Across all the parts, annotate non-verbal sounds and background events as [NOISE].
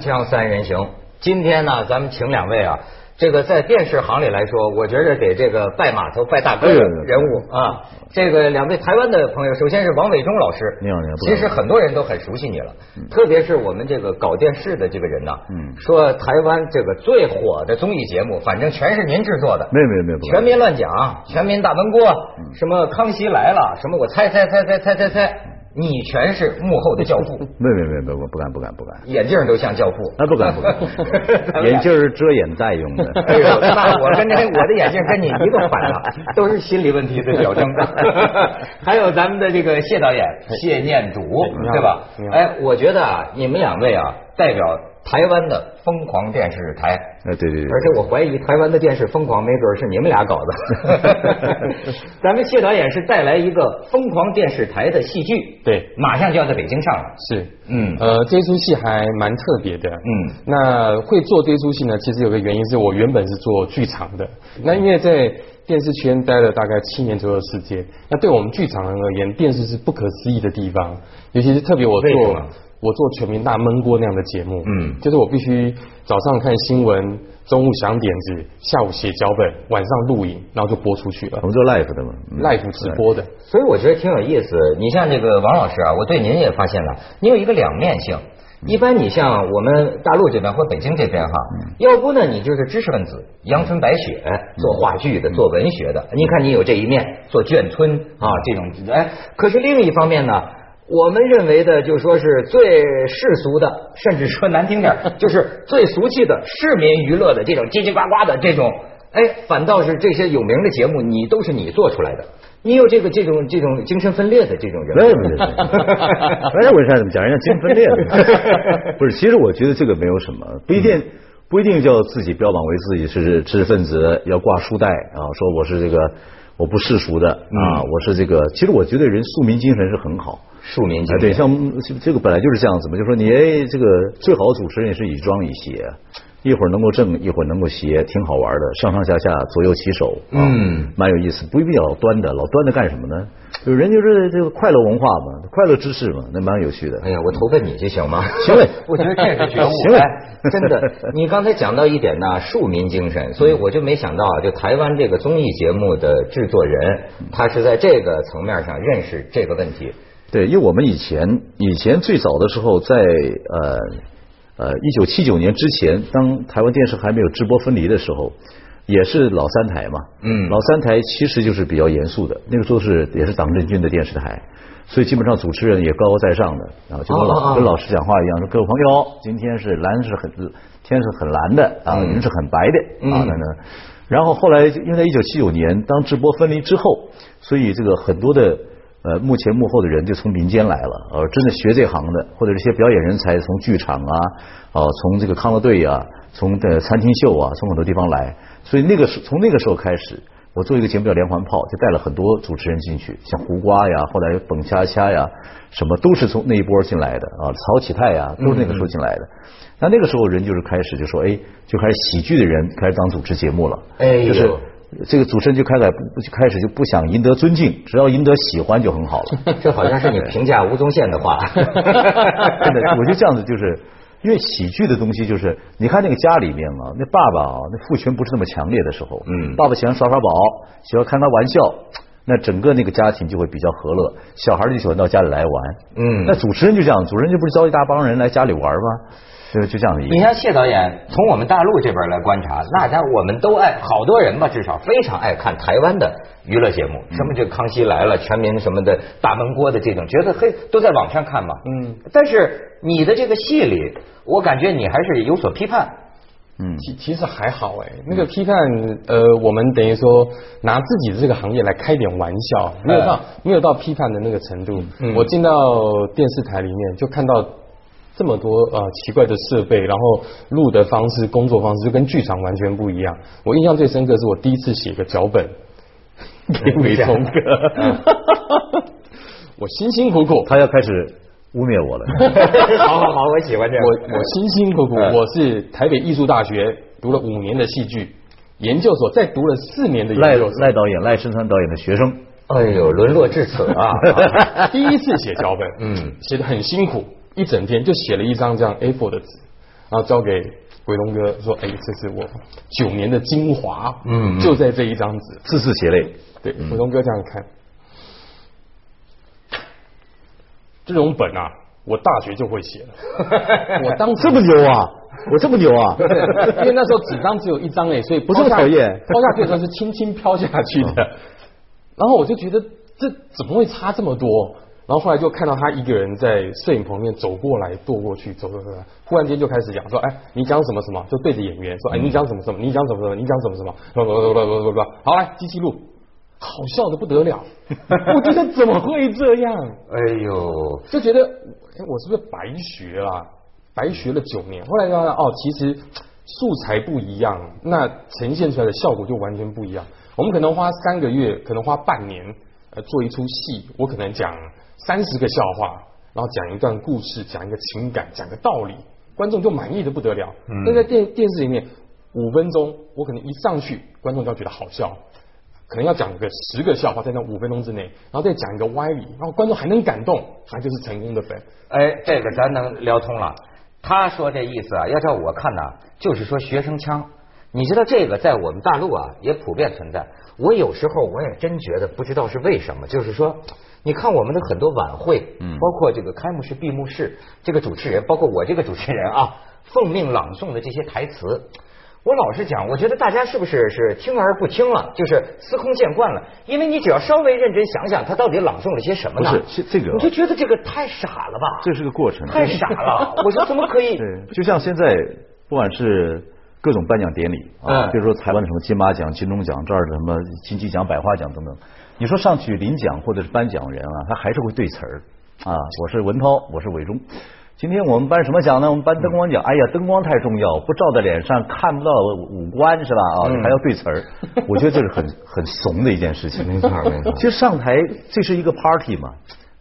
锵锵三人行，今天呢，咱们请两位啊，这个在电视行里来说，我觉得得这个拜码头、拜大哥的人物啊。这个两位台湾的朋友，首先是王伟忠老师，你好你好其实很多人都很熟悉你了，特别是我们这个搞电视的这个人呐，嗯。说台湾这个最火的综艺节目，反正全是您制作的，没有没有没有，全民乱讲，全民大闷锅，什么康熙来了，什么我猜猜猜猜猜猜猜，你全是幕后的教父，没有没有没有没我，不敢不敢不敢，眼镜都像教父，啊不敢不敢，[LAUGHS] 眼镜是遮眼袋用的。[LAUGHS] 哎呦，那我跟这我的眼镜跟你一个款了，都是心理问题的表征。[LAUGHS] 还有咱们的这个谢导演谢念祖，对吧？哎，我觉得啊，你们两位啊，代表台湾的疯狂电视台。哎对对对，而且我怀疑台湾的电视疯狂，没准是你们俩搞的。[LAUGHS] 咱们谢导演是带来一个疯狂电视台的戏剧，对。马上就要在北京上了。是，嗯。呃，这出戏还蛮特别的，嗯。那会做这出戏呢，其实有个原因是我原本是做剧场的，那因为在电视圈待了大概七年左右的时间，那对我们剧场人而言，电视是不可思议的地方，尤其是特别我做我做全民大闷锅那样的节目，嗯就是我必须早上看新闻，中午想点子，下午写脚本，晚上录影，然后就播出去了我们做 live 的嘛嗯，live 直播的。所以我觉得挺有意思。你像这个王老师啊，我对您也发现了，您有一个两面性。一般你像我们大陆这边或北京这边哈，要不呢你就是知识分子，阳春白雪，做话剧的，做文学的。你看你有这一面，做眷村啊这种，哎，可是另一方面呢，我们认为的就说是最世俗的，甚至说难听点，就是最俗气的市民娱乐的这种叽叽呱呱的这种，哎，反倒是这些有名的节目，你都是你做出来的。你有这个这种这种精神分裂的这种人物，没有没有没有，[LAUGHS] 哎，为啥怎么讲人家精神分裂的？[LAUGHS] 不是，其实我觉得这个没有什么，不一定不一定叫自己标榜为自己是知识分子，要挂书袋啊，说我是这个我不世俗的啊，我是这个。其实我觉得人庶民精神是很好。庶民精啊，对，像这这个本来就是这样子嘛，就说你哎，这个最好的主持人也是以庄以谐，一会儿能够正，一会儿能够斜，挺好玩的，上上下下左右起手，啊、嗯蛮有意思。不一定要老端的，老端着干什么呢？就人就是这个快乐文化嘛，快乐知识嘛，那蛮有趣的。哎呀，我投奔你就行吗？行嘞 [LAUGHS] 我觉得这是觉悟。[LAUGHS] 行嘞哎 [LAUGHS] 真的，你刚才讲到一点呢，庶民精神，所以我就没想到啊，就台湾这个综艺节目的制作人，他是在这个层面上认识这个问题。对，因为我们以前以前最早的时候在，呃呃一九七九年之前，当台湾电视还没有直播分离的时候，也是老三台嘛。嗯老三台其实就是比较严肃的，那个时候是也是党政军的电视台，所以基本上主持人也高高在上的，然后就跟老、跟老师讲话一样，说各位朋友，今天是蓝是很天是很蓝的啊，嗯云是很白的啊嗯等等。然后后来因为在一九七九年当直播分离之后，所以这个很多的呃幕前幕后的人就从民间来了，呃，真的学这行的，或者这些表演人才从剧场啊，哦、从这个康乐队啊，从的餐厅秀啊，从很多地方来，所以那个时从那个时候开始。我做一个节目叫《连环炮》，就带了很多主持人进去，像胡瓜呀，后来蹦恰恰呀，什么都是从那一波进来的啊，曹启泰呀，都是那个时候进来的。那那个时候人就是开始就说，哎，就开始喜剧的人开始当主持节目了，哎就是这个主持人就开始不就开始就不想赢得尊敬，只要赢得喜欢就很好了。[LAUGHS] 这好像是你评价吴宗宪的话。[LAUGHS] 真的，我就这样子就是。因为喜剧的东西就是，你看那个家里面啊，那爸爸啊，那父权不是那么强烈的时候，嗯爸爸喜欢耍耍宝，喜欢开开玩笑，那整个那个家庭就会比较和乐，小孩就喜欢到家里来玩，嗯那主持人就这样，主持人就不是招一大帮人来家里玩吗？就就这样的意思。你像谢导演，从我们大陆这边来观察，那家我们都爱，好多人吧，至少非常爱看台湾的娱乐节目，什么这《康熙来了》、全民什么的大闷锅的这种，觉得嘿都在网上看嘛。嗯，但是你的这个戏里，我感觉你还是有所批判。嗯，其其实还好哎，那个批判，呃，我们等于说拿自己的这个行业来开点玩笑，没有到没有到批判的那个程度。嗯。我进到电视台里面就看到这么多呃奇怪的设备，然后录的方式、工作方式就跟剧场完全不一样。我印象最深刻是我第一次写个脚本 [LAUGHS] 给伟忠哥，[LAUGHS] 我辛辛苦苦，他要开始污蔑我了。[LAUGHS] 好好好，我喜欢这样。我我辛辛苦苦，嗯我是台北艺术大学读了五年的戏剧研究所，再读了四年的赖研究所。赖导演赖声川导演的学生，哎呦，沦落至此啊！啊 [LAUGHS] 第一次写脚本，[LAUGHS] 嗯写的很辛苦，一整天就写了一张这样 A4 的纸，然后交给伟龙哥说，哎，这是我九年的精华，嗯嗯就在这一张纸。字字血泪。对，伟龙哥这样看，这种本啊，我大学就会写了。[LAUGHS] 我当时这么牛啊！我这么牛啊！[LAUGHS] 因为那时候纸张只有一张哎，所以不这么抛下讨厌抛下去的时候是轻轻飘下去的。然后我就觉得这怎么会差这么多？然后后来就看到他一个人在摄影棚里面走过来、踱过去、走走走，忽然间就开始讲说：“哎，你讲什么什么？”就对着演员说：“哎，你讲什么什么？你讲什么什么？你讲什么什么？”不不不不不不，好来，机器录，好笑的不得了。[LAUGHS] 我觉得怎么会这样？哎呦，就觉得哎我是不是白学了？白学了九年，后来发现哦，其实素材不一样，那呈现出来的效果就完全不一样。我们可能花三个月，可能花半年，呃，做一出戏，我可能讲三十个笑话，然后讲一段故事，讲一个情感，讲个道理，观众就满意的不得了。嗯但在电电视里面，五分钟，我可能一上去，观众就要觉得好笑。可能要讲个十个笑话在那五分钟之内，然后再讲一个歪理，然后观众还能感动，他就是成功的粉。哎，这个咱能聊通了。他说这意思啊，要照我看呐、就是说学生腔。你知道这个在我们大陆啊也普遍存在。我有时候我也真觉得不知道是为什么，就是说，你看我们的很多晚会，嗯包括这个开幕式、闭幕式，这个主持人，包括我这个主持人啊，奉命朗诵的这些台词。我老实讲，我觉得大家是不是是听而不听了，就是司空见惯了？因为你只要稍微认真想想，他到底朗诵了些什么呢？不是是这个你就觉得这个太傻了吧？这是个过程。太傻了！[LAUGHS] 我说怎么可以？对，就像现在不管是各种颁奖典礼啊，嗯比如说台湾的什么金马奖、金钟奖，这儿的什么金鸡奖、百花奖等等，你说上去领奖或者是颁奖人啊，他还是会对词儿啊。我是文涛，我是伟忠。今天我们颁什么奖呢？我们颁灯光奖。哎呀，灯光太重要，不照在脸上看不到五官是吧？啊，嗯还要对词儿。[LAUGHS] 我觉得这是很很怂的一件事情。没错没错其实上台这是一个 party 嘛，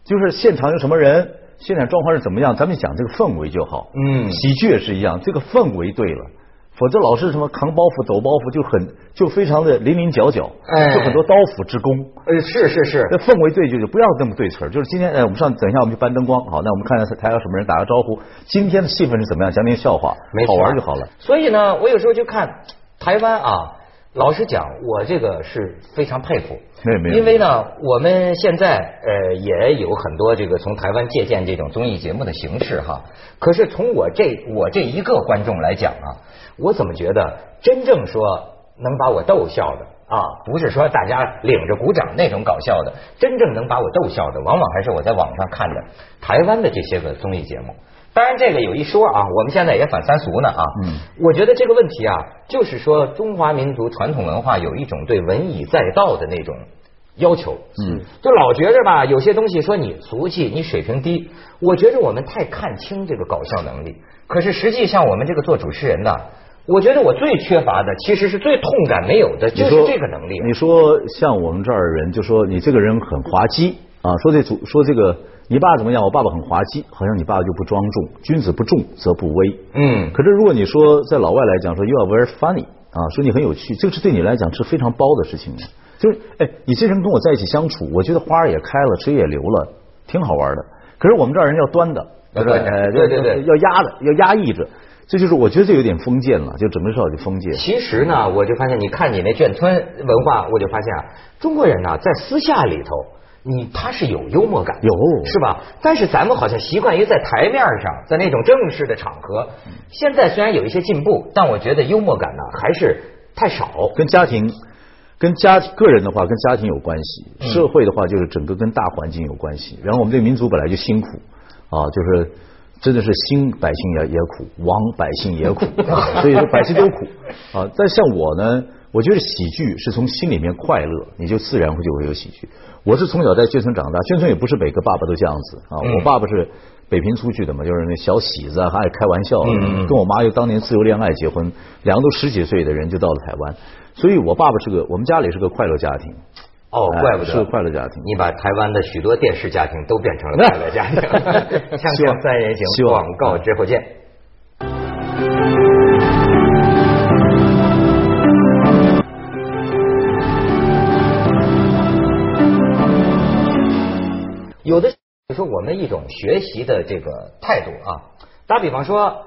就是现场有什么人，现场状况是怎么样，咱们讲这个氛围就好。嗯喜剧也是一样，这个氛围对了，否则老是什么扛包袱、抖包袱，就很就非常的零零角角，哎就很多刀斧之功。呃，是是是那，氛围对就就不要那么对词儿，就是今天哎，我们上等一下我们去搬灯光，好，那我们看看台上什么人打个招呼，今天的气氛是怎么样，讲点笑话好玩就好了。所以呢，我有时候就看台湾啊，老实讲，我这个是非常佩服。因为呢，我们现在呃也有很多这个从台湾借鉴这种综艺节目的形式哈。可是从我这我这一个观众来讲啊，我怎么觉得真正说能把我逗笑的啊，不是说大家领着鼓掌那种搞笑的，真正能把我逗笑的，往往还是我在网上看的台湾的这些个综艺节目。当然，这个有一说啊，我们现在也反三俗呢啊。嗯，我觉得这个问题啊，就是说中华民族传统文化有一种对文以载道的那种要求。嗯，就老觉着吧，有些东西说你俗气，你水平低。我觉着我们太看清这个搞笑能力。可是实际上，我们这个做主持人的，我觉得我最缺乏的，其实是最痛感没有的，就是这个能力。你说像我们这儿人，就说你这个人很滑稽啊，说这主说这个你爸怎么样？我爸爸很滑稽，好像你爸爸就不庄重，君子不重则不威。嗯，可是如果你说在老外来讲说 you are very funny 啊，说你很有趣，这个是对你来讲是非常包的事情。就是哎，你这人跟我在一起相处，我觉得花儿也开了，水也流了，挺好玩的。可是我们这儿人要端的，要端的呃对对对要压的，要压抑着。这就是我觉得这有点封建了，就整个社会就封建。其实呢，我就发现，你看你那眷村文化，我就发现啊，中国人呢在私下里头，你他是有幽默感，有是吧？但是咱们好像习惯于在台面上，在那种正式的场合。现在虽然有一些进步，但我觉得幽默感呢还是太少。跟家庭、跟家个人的话，跟家庭有关系；社会的话，就是整个跟大环境有关系。然后我们这个民族本来就辛苦啊，就是真的是兴百姓也也苦，亡百姓也苦，所以说百姓都苦啊。但像我呢，我觉得喜剧是从心里面快乐，你就自然会就会有喜剧。我是从小在眷村长大，眷村也不是每个爸爸都这样子啊。嗯我爸爸是北平出去的嘛，就是那小喜子啊，还爱开玩笑，嗯嗯嗯跟我妈又当年自由恋爱结婚，两个都十几岁的人就到了台湾，所以我爸爸是个我们家里是个快乐家庭。哦，哎怪不得是个快乐家庭。你把台湾的许多电视家庭都变成了快乐家庭。[LAUGHS] 锵希望锵三人希行，望广告之后见。有的就说我们一种学习的这个态度啊，打比方说，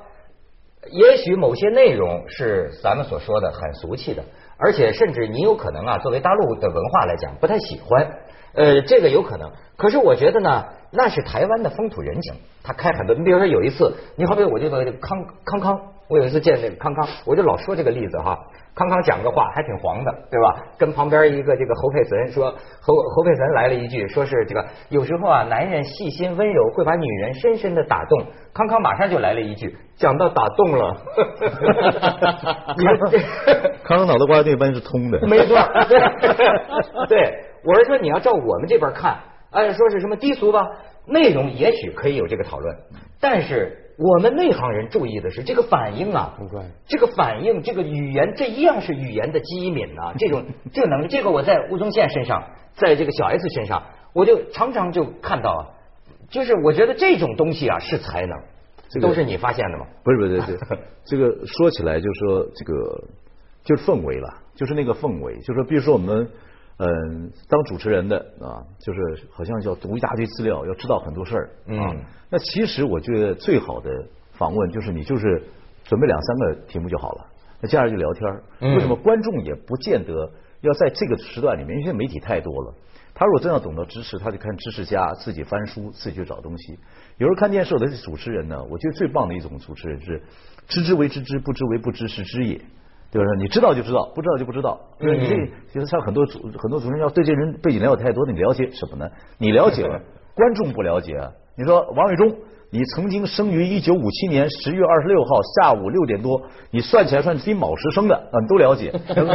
也许某些内容是咱们所说的很俗气的，而且甚至你有可能啊，作为大陆的文化来讲不太喜欢，呃，这个有可能。可是我觉得呢，那是台湾的风土人情，他开很多。你比如说有一次，你好比我这个康康康，我有一次见那个康康，我就老说这个例子哈。康康讲个话还挺黄的，对吧？跟旁边一个这个侯佩岑说，侯侯佩岑来了一句，说是这个有时候啊，男人细心温柔会把女人深深的打动。康康马上就来了一句，讲到打动了。[LAUGHS] 康康脑袋瓜那般是通的，没错。对，我是说你要照我们这边看，按说是什么低俗吧，内容也许可以有这个讨论，但是。我们内行人注意的是这个反应啊，这个反应，这个语言，这一样是语言的机敏啊，[LAUGHS] 这种这个能力，这个我在吴宗宪身上，在这个小 S 身上，我就常常就看到啊，就是我觉得这种东西啊是才能，都是你发现的吗？不是不是不是，[LAUGHS] 这个说起来就是说这个就是氛围了，就是那个氛围，就是说比如说我们。嗯，当主持人的啊，就是好像要读一大堆资料，要知道很多事儿啊。那其实我觉得最好的访问就是你就是准备两三个题目就好了，那接下来就聊天。为什么观众也不见得要在这个时段里面？因为媒体太多了。他如果真要懂得知识，他就看知识家，自己翻书，自己去找东西。有时候看电视的主持人呢，我觉得最棒的一种主持人是知之为知之，不知为不知，是知也。对吧？你知道就知道，不知道就不知道。就是你这，其实像很多主很多主持人要对这人背景了解太多，你了解什么呢？你了解了，[LAUGHS] 观众不了解。你说王伟忠，你曾经生于一九五七年十月二十六号下午六点多，你算起来算丁卯时生的，啊，你都了解。[LAUGHS] 然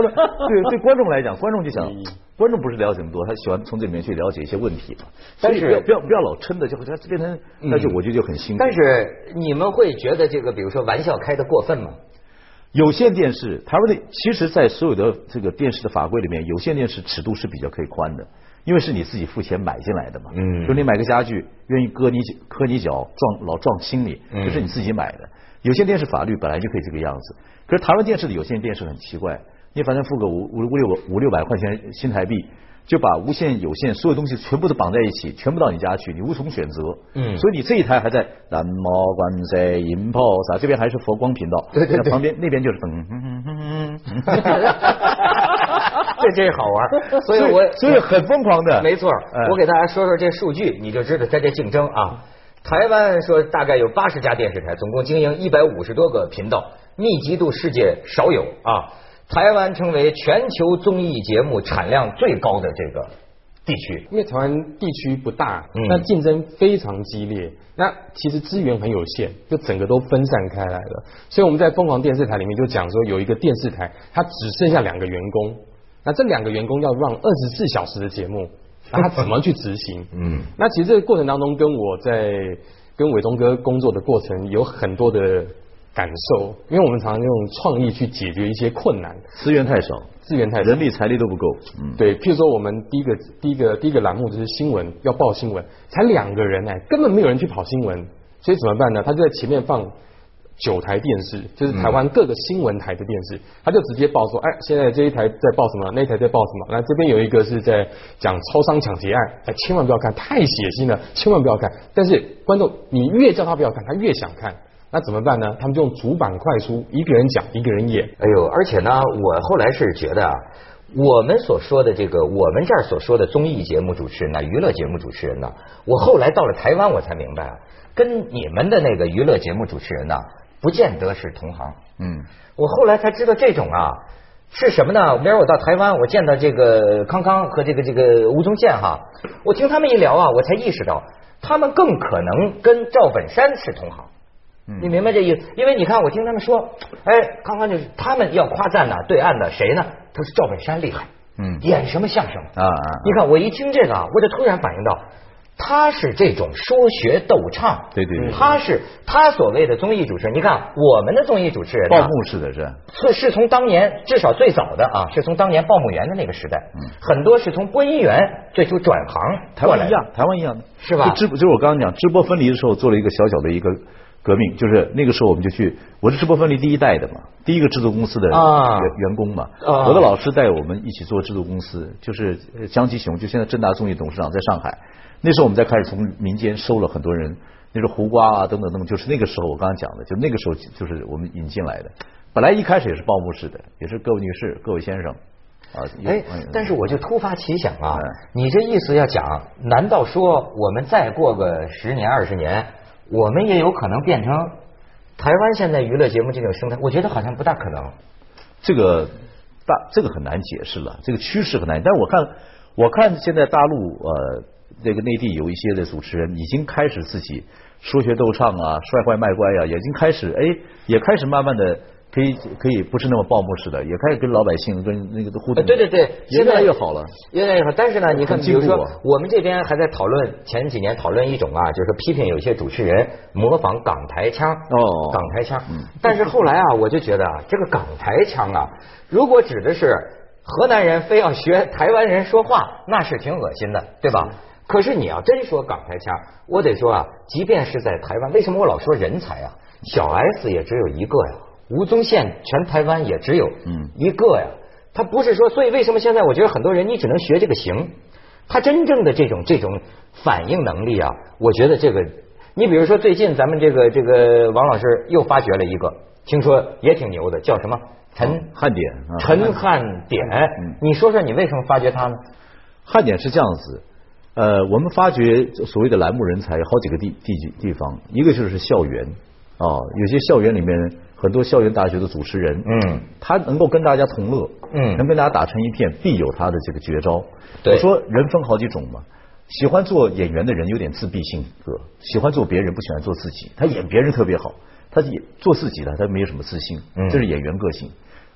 后对对观众来讲，观众就想，观众不是了解那么多，他喜欢从这里面去了解一些问题嘛。但是不要不要老抻的，就他变成那就我觉得就很辛苦。但是你们会觉得这个，比如说玩笑开的过分吗？有线电视，台湾的其实，在所有的这个电视的法规里面，有线电视尺度是比较可以宽的，因为是你自己付钱买进来的嘛。嗯。就你买个家具，愿意割你磕你脚，撞老撞心里，这是你自己买的。有线电视法律本来就可以这个样子，可是台湾电视的有线电视很奇怪，你反正付个五五五六五六百块钱新台币。就把无线、有线所有东西全部都绑在一起，全部到你家去，你无从选择。嗯，所以你这一台还在蓝猫关赛音炮啥，这边还是佛光频道，对对对，旁边那边就是噔。[LAUGHS] 这真好玩，[LAUGHS] 所以我所以很疯狂的，没错。我给大家说说这数据，你就知道在这竞争啊。台湾说大概有八十家电视台，总共经营一百五十多个频道，密集度世界少有啊。台湾成为全球综艺节目产量最高的这个地区，因为台湾地区不大，那竞争非常激烈，那其实资源很有限，就整个都分散开来了。所以我们在疯狂电视台里面就讲说，有一个电视台，它只剩下两个员工，那这两个员工要让二十四小时的节目，那他怎么去执行？[LAUGHS] 嗯，那其实这个过程当中，跟我在跟伟忠哥工作的过程有很多的。感受，因为我们常常用创意去解决一些困难，资源太少，资源太少人力财力都不够。嗯，对，譬如说我们第一个第一个第一个栏目就是新闻，要报新闻，才两个人哎，根本没有人去跑新闻，所以怎么办呢？他就在前面放九台电视，就是台湾各个新闻台的电视，他就直接报说，哎，现在这一台在报什么，那一台在报什么，那这边有一个是在讲超商抢劫案，哎，千万不要看，太血腥了，千万不要看。但是观众，你越叫他不要看，他越想看。那怎么办呢？他们就用主板快书，一个人讲，一个人演。哎呦，而且呢，我后来是觉得啊，我们所说的这个，我们这儿所说的综艺节目主持人呢，娱乐节目主持人呢，我后来到了台湾，我才明白，跟你们的那个娱乐节目主持人呢，不见得是同行。嗯，我后来才知道这种啊是什么呢？明儿我到台湾，我见到这个康康和这个这个吴宗宪哈，我听他们一聊啊，我才意识到，他们更可能跟赵本山是同行。你明白这意思？因为你看，我听他们说，哎，刚刚就是他们要夸赞呢，对岸的谁呢？他说赵本山厉害，嗯，演什么相声啊啊！你看我一听这个啊，我就突然反应到，他是这种说学逗唱，对对对，他是他所谓的综艺主持人。你看我们的综艺主持人，报幕式的是，是是从当年至少最早的啊，是从当年报幕员的那个时代，很多是从播音员最初转行，台湾一样，台湾一样的是吧？直就是我刚刚讲直播分离的时候，做了一个小小的一个。革命就是那个时候，我们就去，我是直播分离第一代的嘛，第一个制作公司的员员工嘛。我的老师带我们一起做制作公司，就是江吉雄，就现在正大综艺董事长在上海。那时候我们在开始从民间收了很多人，那时候胡瓜啊等等等等，就是那个时候我刚刚讲的，就那个时候就是我们引进来的。本来一开始也是报幕式的，也是各位女士、各位先生啊。哎嗯，但是我就突发奇想啊嗯，你这意思要讲，难道说我们再过个十年二十年，我们也有可能变成台湾现在娱乐节目这种生态？我觉得好像不大可能。这个大这个很难解释了，这个趋势很难。但我看我看现在大陆呃这个内地有一些的主持人已经开始自己说学逗唱啊、帅坏卖乖呀、已经开始哎也开始慢慢的可以可以不是那么报幕式的，也开始跟老百姓跟那个都互动。呃对对对，越来越好了。越来越好。但是呢，你看，比如说我们这边还在讨论前几年讨论一种啊，就是批评有些主持人模仿港台腔哦港台腔。但是后来啊，我就觉得啊，这个港台腔啊，如果指的是河南人非要学台湾人说话，那是挺恶心的，对吧？可是你要真说港台腔，我得说啊，即便是在台湾，为什么我老说人才啊？小 S 也只有一个呀，吴宗宪全台湾也只有嗯。一个呀。他不是说，所以为什么现在我觉得很多人你只能学这个形，他真正的这种这种反应能力啊，我觉得这个，你比如说最近咱们这个这个王老师又发掘了一个，听说也挺牛的，叫什么？陈汉典啊陈汉典。嗯，你说说你为什么发掘他呢？汉典是这样子，呃，我们发掘所谓的栏目人才有好几个地地地方，一个就是校园啊、有些校园里面很多校园大学的主持人，嗯，他能够跟大家同乐，嗯能跟大家打成一片，必有他的这个绝招。对我说人分好几种嘛，喜欢做演员的人有点自闭性格，喜欢做别人，不喜欢做自己。他演别人特别好，他演做自己的，他没有什么自信，嗯这是演员个性。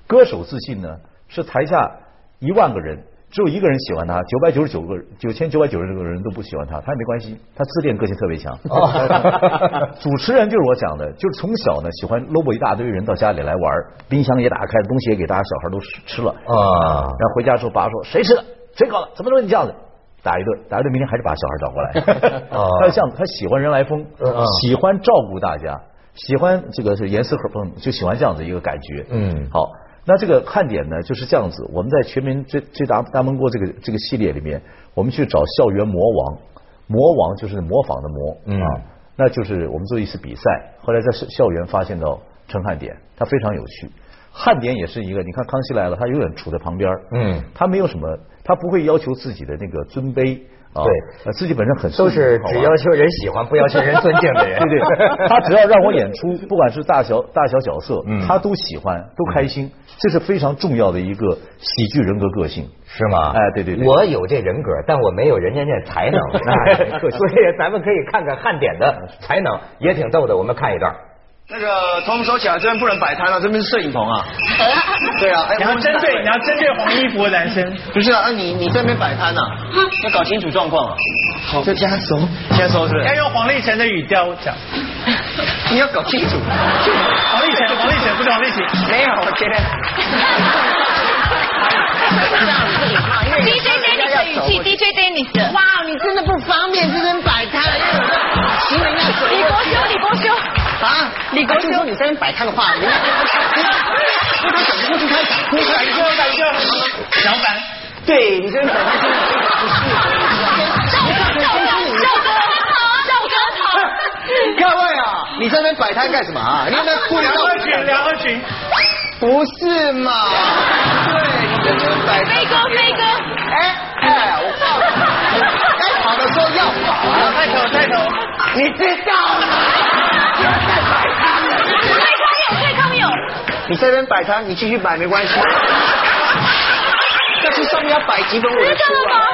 歌手自信呢，是台下一万个人。只有一个人喜欢他，九百九十九个九千九百九十九个人都不喜欢他，他也没关系，他自恋个性特别强。[LAUGHS] 哦 [LAUGHS] 主持人就是我讲的，就是从小呢喜欢搂不一大堆人到家里来玩，冰箱也打开，东西也给大家小孩都吃吃了。啊然后回家之后，爸说谁吃的？谁搞的？怎么能你这样子？打一顿，打一顿，明天还是把小孩找过来。[LAUGHS] 哦他就这样，他喜欢人来疯喜欢照顾大家，喜欢这个是严丝合缝，就喜欢这样子一个感觉。嗯好，那这个看点呢就是这样子。我们在全民最最大大闷锅这个这个系列里面，我们去找校园魔王，魔王就是模仿的魔嗯啊，那就是我们做一次比赛，后来在校校园发现到陈汉典，他非常有趣。汉典也是一个，你看康熙来了，他永远处在旁边儿嗯他没有什么，他不会要求自己的那个尊卑啊，对呃，自己本身很都是只要求人喜欢，不要求人尊敬的人。对 [LAUGHS] 对，他只要让我演出，[LAUGHS] 不管是大小大小角色嗯，他都喜欢，都开心，这是非常重要的一个喜剧人格个性。是吗？哎对对对我有这人格，但我没有人家那才能。[LAUGHS] 所以咱们可以看看汉典的才能，也挺逗的。我们看一段。那个头收起来，这边不能摆摊了，这边是摄影棚啊。[LAUGHS] 对啊，哎你要针对你要针对黄衣服的男生，不是啊，那你你这边摆摊啊，[LAUGHS] 要搞清楚状况啊。好，就加收，加收是不是？要用黄立成的语调讲。你要搞清楚。黄立成，[LAUGHS] 黄立成不是黄立行。没有，我觉得。DJ Dennis 的语气，DJ Dennis 李国就说你在那摆摊的话，人家不他走过去开场，过来一个，来一个，老板。对你这边摆摊。各位啊，你这边摆摊干什么啊？你有没有故意到？梁二群，梁二群。不是嘛？对，你这边摆摊。飞哥，飞哥。哎哎，我告诉你，该跑的时候要跑啊！带头，带头。你知道吗？你这边摆摊，你继续摆没关系。[LAUGHS] 但是上面要摆几本我的书啊？？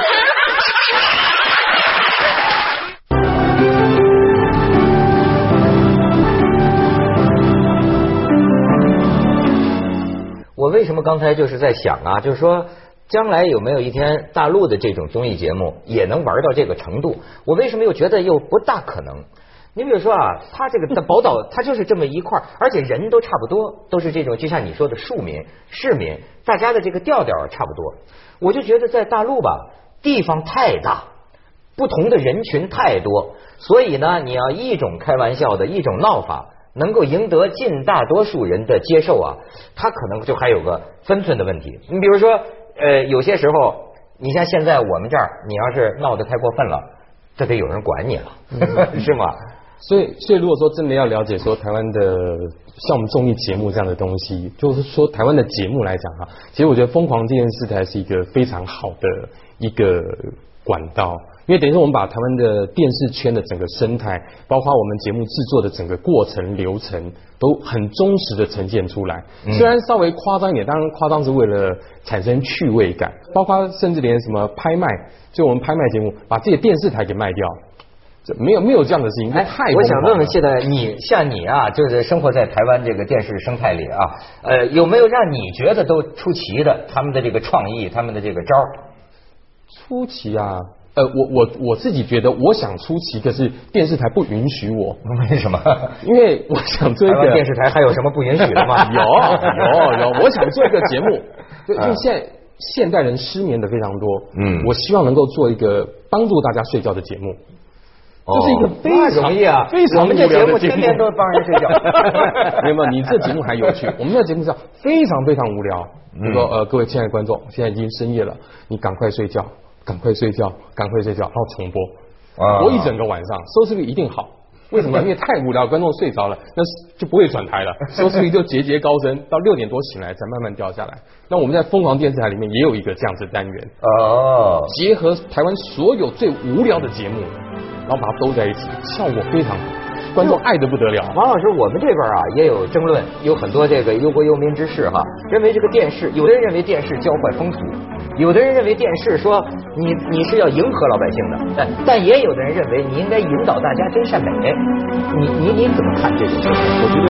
我为什么刚才就是在想啊，就是说将来有没有一天大陆的这种综艺节目也能玩到这个程度？我为什么又觉得又不大可能？你比如说啊，他这个宝岛，[LAUGHS] 他就是这么一块，而且人都差不多，都是这种就像你说的庶民、市民，大家的这个调调差不多。我就觉得在大陆吧，地方太大，不同的人群太多，所以呢，你要一种开玩笑的一种闹法，能够赢得近大多数人的接受啊，他可能就还有个分寸的问题。你比如说，呃，有些时候，你像现在我们这儿，你要是闹得太过分了，这得有人管你了，[LAUGHS] 是吗？所以，所以如果说真的要了解说台湾的像我们综艺节目这样的东西，就是说台湾的节目来讲哈，其实我觉得疯狂电视台是一个非常好的一个管道，因为等于说我们把台湾的电视圈的整个生态，包括我们节目制作的整个过程流程，都很忠实的呈现出来。虽然稍微夸张一点，当然夸张是为了产生趣味感，包括甚至连什么拍卖，就我们拍卖节目，把自己的电视台给卖掉。这没有没有这样的事情，哎太，我想问问现现在你像你啊，就是生活在台湾这个电视生态里啊，呃，有没有让你觉得都出奇的他们的这个创意，他们的这个招儿？出奇啊。呃，我我我自己觉得，我想出奇，可是电视台不允许我，[LAUGHS] 为什么？因为我想 [LAUGHS] 做一个电视台还有什么不允许的吗？[LAUGHS] 有有有，我想做一个节目，就因为现在现代人失眠的非常多，嗯我希望能够做一个帮助大家睡觉的节目。哦这是一个非那常容易啊非常我们这无聊的节目天天都帮人睡觉没有 [LAUGHS] 没有，你这节目还有趣。我们这节目叫非常非常无聊。比如说呃，各位亲爱的观众，现在已经深夜了，你赶快睡觉，赶快睡觉，赶快睡觉，然后重播，啊播一整个晚上，收视率一定好。为什么？[LAUGHS] 因为太无聊，观众睡着了，那就不会转台了，[LAUGHS] 收视率就节节高升，到六点多醒来才慢慢掉下来。那我们在疯狂电视台里面也有一个这样子单元，哦，结合台湾所有最无聊的节目，然后把它兜在一起，效果非常好，观众爱的不得了。王老师，我们这边啊也有争论，有很多这个忧国忧民之士哈，认为这个电视，有的人认为电视教坏风俗，有的人认为电视说你你是要迎合老百姓的，但但也有的人认为你应该引导大家真善美。你你你怎么看这种事情？我觉得